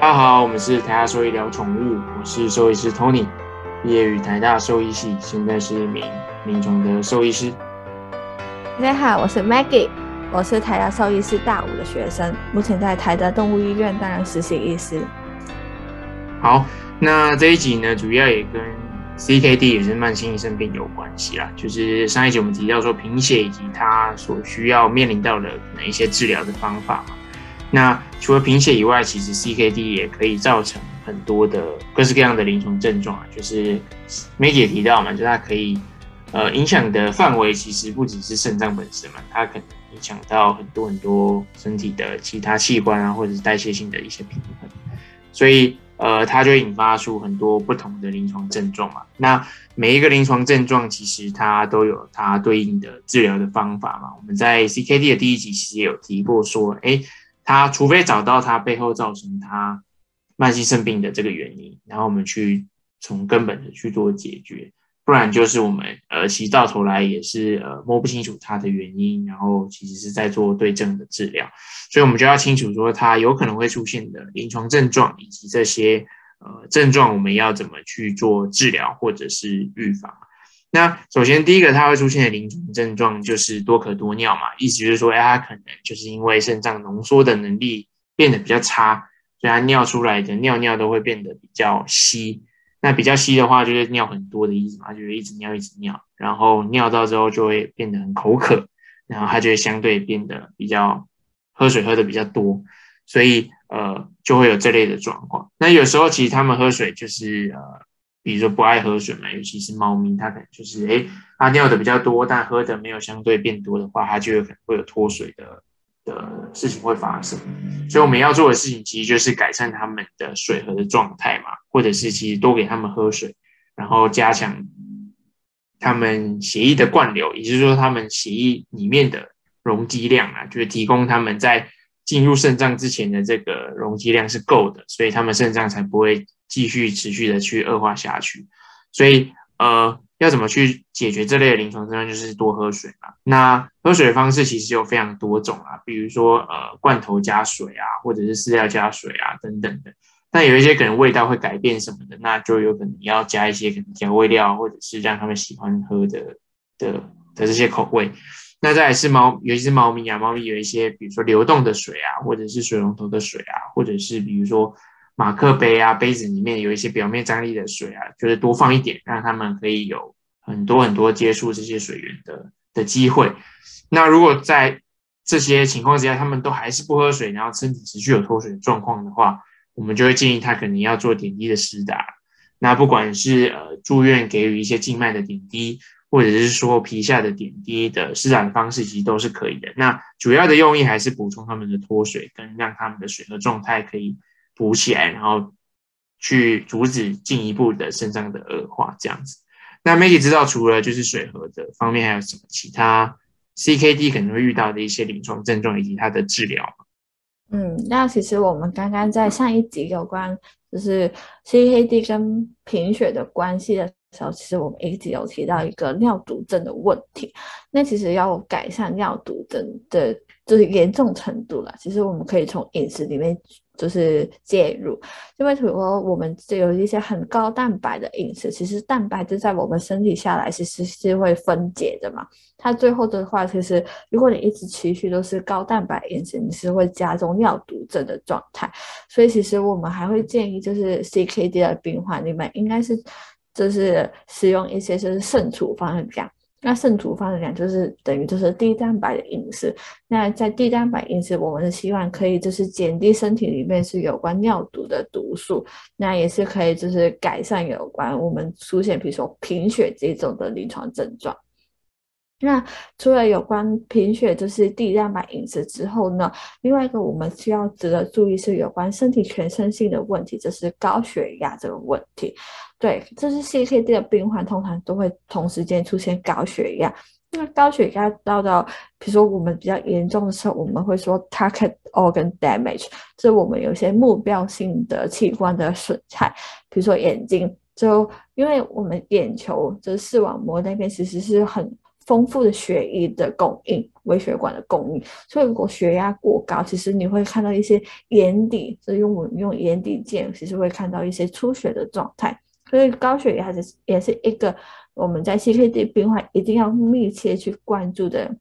大家好，我们是台大兽医聊宠物，我是兽医师 Tony，毕业于台大兽医系，现在是一名临床的兽医师。大家好，我是 Maggie，我是台大兽医师大五的学生，目前在台大动物医院担任实习医师。好，那这一集呢，主要也跟 CKD 也是慢性肾病有关系啦。就是上一集我们提到说贫血以及它所需要面临到的可能一些治疗的方法嘛。那除了贫血以外，其实 CKD 也可以造成很多的各式各样的临床症状啊。就是梅姐提到嘛，就它可以呃影响的范围其实不只是肾脏本身嘛，它可能影响到很多很多身体的其他器官啊，或者是代谢性的一些平衡，所以呃它就引发出很多不同的临床症状嘛。那每一个临床症状其实它都有它对应的治疗的方法嘛。我们在 CKD 的第一集其实也有提过说，哎。他除非找到他背后造成他慢性肾病的这个原因，然后我们去从根本的去做解决，不然就是我们呃其实到头来也是呃摸不清楚他的原因，然后其实是在做对症的治疗，所以我们就要清楚说他有可能会出现的临床症状以及这些呃症状我们要怎么去做治疗或者是预防。那首先，第一个它会出现的临床症状就是多咳多尿嘛，意思就是说，哎，它可能就是因为肾脏浓缩的能力变得比较差，所以它尿出来的尿尿都会变得比较稀。那比较稀的话，就是尿很多的意思嘛，就是一直尿一直尿，然后尿到之后就会变得很口渴，然后它就会相对变得比较喝水喝的比较多，所以呃就会有这类的状况。那有时候其实他们喝水就是呃。比如说不爱喝水嘛，尤其是猫咪，它可能就是哎，它尿的比较多，但喝的没有相对变多的话，它就有可能会有脱水的的事情会发生。所以我们要做的事情其实就是改善它们的水和的状态嘛，或者是其实多给它们喝水，然后加强它们血液的灌流，也就是说它们血液里面的容积量啊，就是提供它们在进入肾脏之前的这个容积量是够的，所以他们肾脏才不会。继续持续的去恶化下去，所以呃，要怎么去解决这类的临床症状，就是多喝水嘛。那喝水的方式其实有非常多种啊，比如说呃，罐头加水啊，或者是饲料加水啊等等的。但有一些可能味道会改变什么的，那就有可能要加一些可能调味料，或者是让他们喜欢喝的的的这些口味。那再是猫，尤其是猫咪啊，猫咪有一些比如说流动的水啊，或者是水龙头的水啊，或者是比如说。马克杯啊，杯子里面有一些表面张力的水啊，就是多放一点，让他们可以有很多很多接触这些水源的的机会。那如果在这些情况之下，他们都还是不喝水，然后身体持续有脱水的状况的话，我们就会建议他可能要做点滴的施打。那不管是呃住院给予一些静脉的点滴，或者是说皮下的点滴的施打方式，其实都是可以的。那主要的用意还是补充他们的脱水，跟让他们的水的状态可以。补起来，然后去阻止进一步的肾脏的恶化，这样子。那 Maggie 知道，除了就是水合的方面，还有什么其他 CKD 可能会遇到的一些临床症状以及它的治疗嗯，那其实我们刚刚在上一集有关就是 CKD 跟贫血的关系的时候，其实我们一直有提到一个尿毒症的问题。那其实要改善尿毒症的，就是严重程度了，其实我们可以从饮食里面。就是介入，因为如果我们有一些很高蛋白的饮食，其实蛋白质在我们身体下来其实是会分解的嘛。它最后的话，其实如果你一直持续都是高蛋白饮食，你是会加重尿毒症的状态。所以其实我们还会建议，就是 CKD 的病患，你们应该是就是使用一些就是肾处方的量。那肾处方的量，就是等于就是低蛋白的饮食。那在低蛋白饮食，我们是希望可以就是减低身体里面是有关尿毒的毒素，那也是可以就是改善有关我们出现比如说贫血这种的临床症状。那除了有关贫血就是低蛋白饮食之后呢，另外一个我们需要值得注意是有关身体全身性的问题，就是高血压这个问题。对，这是 CKD 的病患通常都会同时间出现高血压。那高血压到到，比如说我们比较严重的时候，我们会说 target organ damage，就是我们有些目标性的器官的损害，比如说眼睛，就因为我们眼球就是视网膜那边其实是很丰富的血液的供应，微血管的供应。所以如果血压过高，其实你会看到一些眼底，就用我们用眼底镜，其实会看到一些出血的状态。所以高血压是也是一个我们在 CKD 病患一定要密切去关注的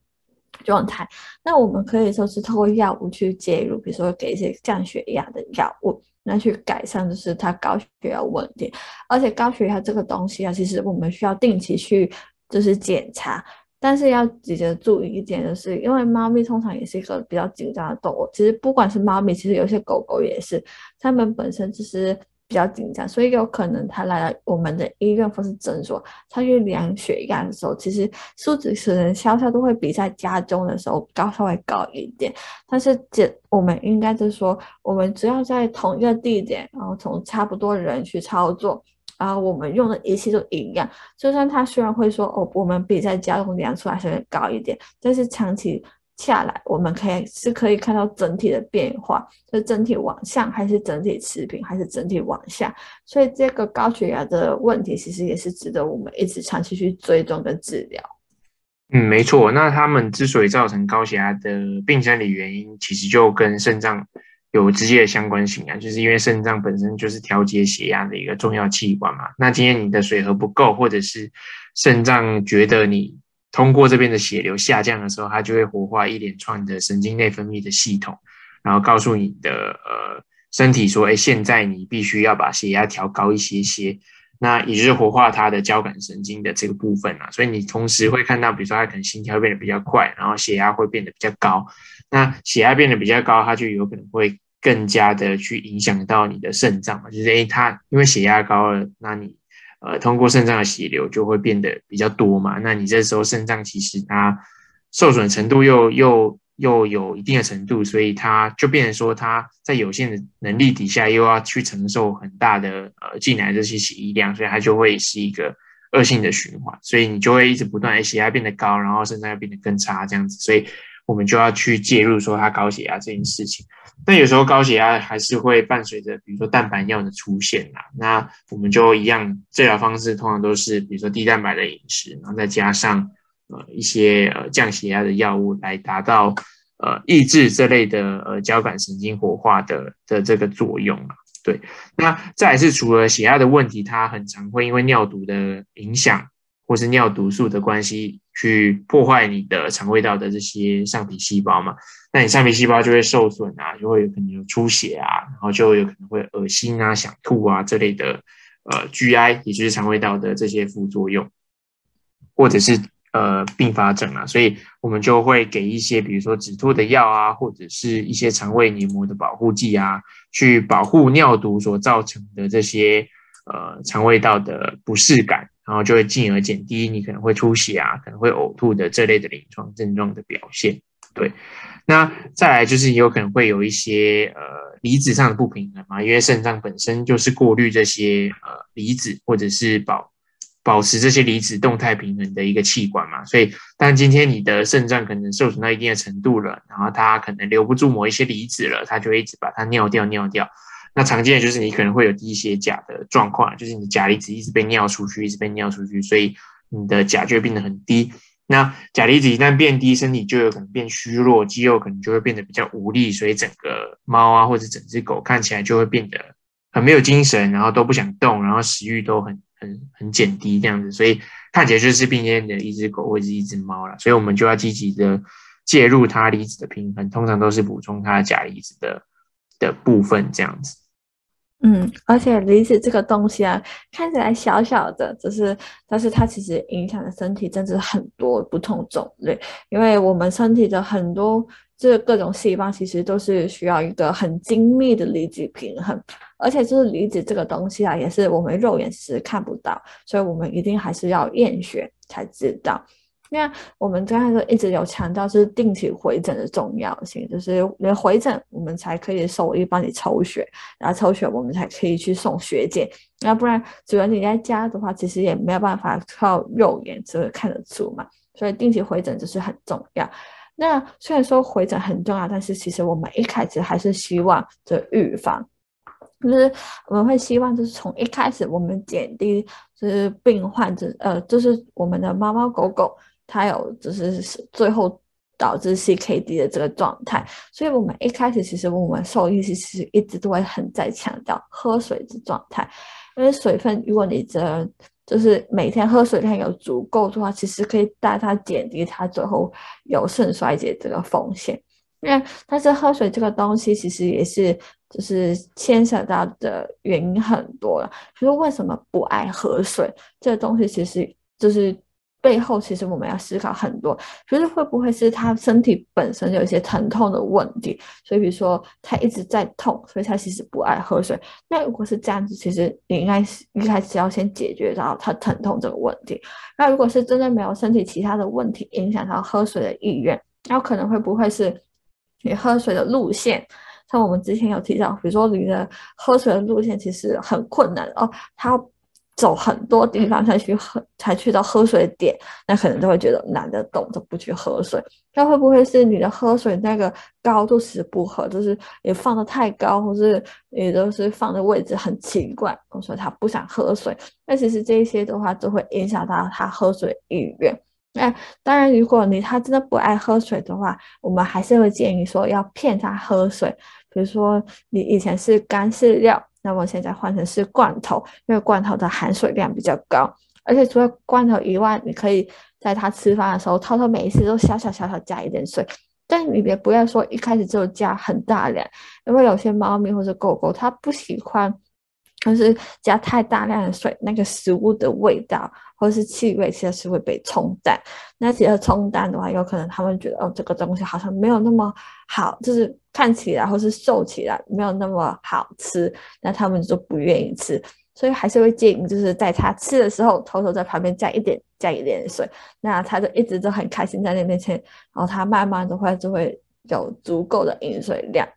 状态。那我们可以说是透过药物去介入，比如说给一些降血压的药物。那去改善就是他高血压问题，而且高血压这个东西啊，其实我们需要定期去就是检查，但是要记得注意一点，就是因为猫咪通常也是一个比较紧张的动物，其实不管是猫咪，其实有些狗狗也是，它们本身就是。比较紧张，所以有可能它来了我们的医院或是诊所，它去量血压的时候，其实数值可能稍稍都会比在家中的时候高稍微高一点。但是这我们应该是说，我们只要在同一个地点，然后从差不多人去操作，然后我们用的仪器都一样。就算他虽然会说哦，我们比在家中量出来稍微高一点，但是长期。下来，我们可以是可以看到整体的变化，是整体往上，还是整体持平，还是整体往下？所以这个高血压的问题，其实也是值得我们一直长期去追踪跟治疗。嗯，没错。那他们之所以造成高血压的病生理原因，其实就跟肾脏有直接的相关性啊，就是因为肾脏本身就是调节血压的一个重要器官嘛。那今天你的水合不够，或者是肾脏觉得你。通过这边的血流下降的时候，它就会活化一连串的神经内分泌的系统，然后告诉你的呃身体说，哎，现在你必须要把血压调高一些些，那也就是活化它的交感神经的这个部分啊。所以你同时会看到，比如说它可能心跳变得比较快，然后血压会变得比较高。那血压变得比较高，它就有可能会更加的去影响到你的肾脏嘛，就是哎，它因为血压高了，那你。呃，通过肾脏的血流就会变得比较多嘛，那你这时候肾脏其实它受损程度又又又有一定的程度，所以他就变成说他在有限的能力底下又要去承受很大的呃进来这些血液量，所以它就会是一个恶性的循环，所以你就会一直不断血压变得高，然后肾脏要变得更差这样子，所以。我们就要去介入说他高血压这件事情，但有时候高血压还是会伴随着，比如说蛋白尿的出现啦。那我们就一样，治疗方式通常都是，比如说低蛋白的饮食，然后再加上呃一些呃降血压的药物，来达到呃抑制这类的呃交感神经活化的的这个作用啊。对，那再是除了血压的问题，它很常会因为尿毒的影响。或是尿毒素的关系去破坏你的肠胃道的这些上皮细胞嘛？那你上皮细胞就会受损啊，就会有可能有出血啊，然后就有可能会恶心啊、想吐啊这类的呃 GI，也就是肠胃道的这些副作用，或者是呃并发症啊，所以我们就会给一些比如说止吐的药啊，或者是一些肠胃黏膜的保护剂啊，去保护尿毒所造成的这些呃肠胃道的不适感。然后就会进而减低你可能会出血啊，可能会呕吐的这类的临床症状的表现。对，那再来就是有可能会有一些呃离子上的不平衡嘛，因为肾脏本身就是过滤这些呃离子或者是保保持这些离子动态平衡的一个器官嘛，所以但今天你的肾脏可能受损到一定的程度了，然后它可能留不住某一些离子了，它就会一直把它尿掉尿掉。那常见的就是你可能会有低血钾的状况，就是你钾离子一直被尿出去，一直被尿出去，所以你的钾就会变得很低。那钾离子一旦变低，身体就有可能变虚弱，肌肉可能就会变得比较无力，所以整个猫啊或者整只狗看起来就会变得很没有精神，然后都不想动，然后食欲都很很很减低这样子，所以看起来就是病恹的一只狗或者一只猫了。所以我们就要积极的介入它离子的平衡，通常都是补充它钾离子的的部分这样子。嗯，而且离子这个东西啊，看起来小小的，只是，但是它其实影响的身体真的很多不同种类。因为我们身体的很多这各种细胞，其实都是需要一个很精密的离子平衡。而且就是离子这个东西啊，也是我们肉眼是看不到，所以我们一定还是要验血才知道。那我们刚才说一直有强调是定期回诊的重要性，就是连回诊我们才可以手医帮你抽血，然后抽血我们才可以去送血检，要不然主要你在家的话，其实也没有办法靠肉眼就会看得出嘛。所以定期回诊就是很重要。那虽然说回诊很重要，但是其实我们一开始还是希望就预防，就是我们会希望就是从一开始我们减低就是病患者呃，就是我们的猫猫狗狗。它有就是最后导致 CKD 的这个状态。所以我们一开始其实我们兽医其实一直都会很在强调喝水的状态，因为水分如果你的就是每天喝水量有足够的话，其实可以大大减低他最后有肾衰竭这个风险。因为但是喝水这个东西其实也是就是牵扯到的原因很多了。就是为什么不爱喝水这个东西，其实就是。背后其实我们要思考很多，就是会不会是他身体本身有一些疼痛的问题，所以比如说他一直在痛，所以他其实不爱喝水。那如果是这样子，其实你应该是一开始要先解决到他疼痛这个问题。那如果是真的没有身体其他的问题影响到喝水的意愿，那可能会不会是你喝水的路线？像我们之前有提到，比如说你的喝水的路线其实很困难哦，他。走很多地方才去喝，才去到喝水点，那可能都会觉得懒得动，就不去喝水。那会不会是你的喝水那个高度是不合，就是你放的太高，或是你都是放的位置很奇怪，所以他不想喝水。那其实这些的话，都会影响到他喝水意愿。那当然，如果你他真的不爱喝水的话，我们还是会建议说要骗他喝水。比如说你以前是干饲料。那么现在换成是罐头，因为罐头的含水量比较高，而且除了罐头以外，你可以在它吃饭的时候，偷偷每一次都小小小小加一点水，但你别不要说一开始就加很大量，因为有些猫咪或者狗狗它不喜欢。就是加太大量的水，那个食物的味道或是气味，其实是会被冲淡。那其实冲淡的话，有可能他们觉得哦，这个东西好像没有那么好，就是看起来或是瘦起来没有那么好吃，那他们就不愿意吃。所以还是会建议，就是在他吃的时候，偷偷在旁边加一点加一点水，那他就一直都很开心在那面前，然后他慢慢的话就会有足够的饮水量。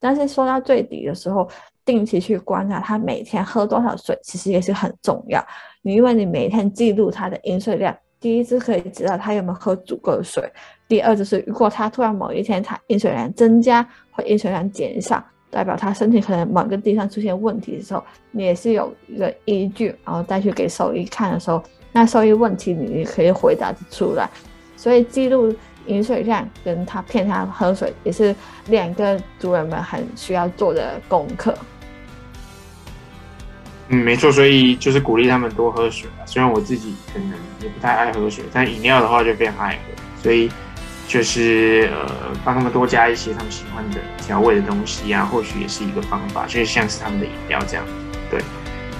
但是说到最底的时候。定期去观察他每天喝多少水，其实也是很重要。你因为你每天记录他的饮水量，第一是可以知道他有没有喝足够的水；第二就是如果他突然某一天他饮水量增加或饮水量减少，代表他身体可能某个地方出现问题的时候，你也是有一个依据，然后再去给兽医看的时候，那兽医问题你可以回答得出来。所以记录饮水量跟他骗他喝水，也是两个主人们很需要做的功课。嗯，没错，所以就是鼓励他们多喝水虽然我自己可能也不太爱喝水，但饮料的话就非常爱喝。所以就是呃，帮他们多加一些他们喜欢的调味的东西啊，或许也是一个方法，就是像是他们的饮料这样。对，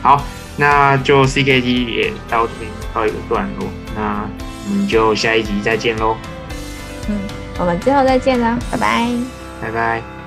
好，那就 CKT 也到这边告一个段落，那我们就下一集再见喽。嗯，我们之后再见啦，拜拜，拜拜。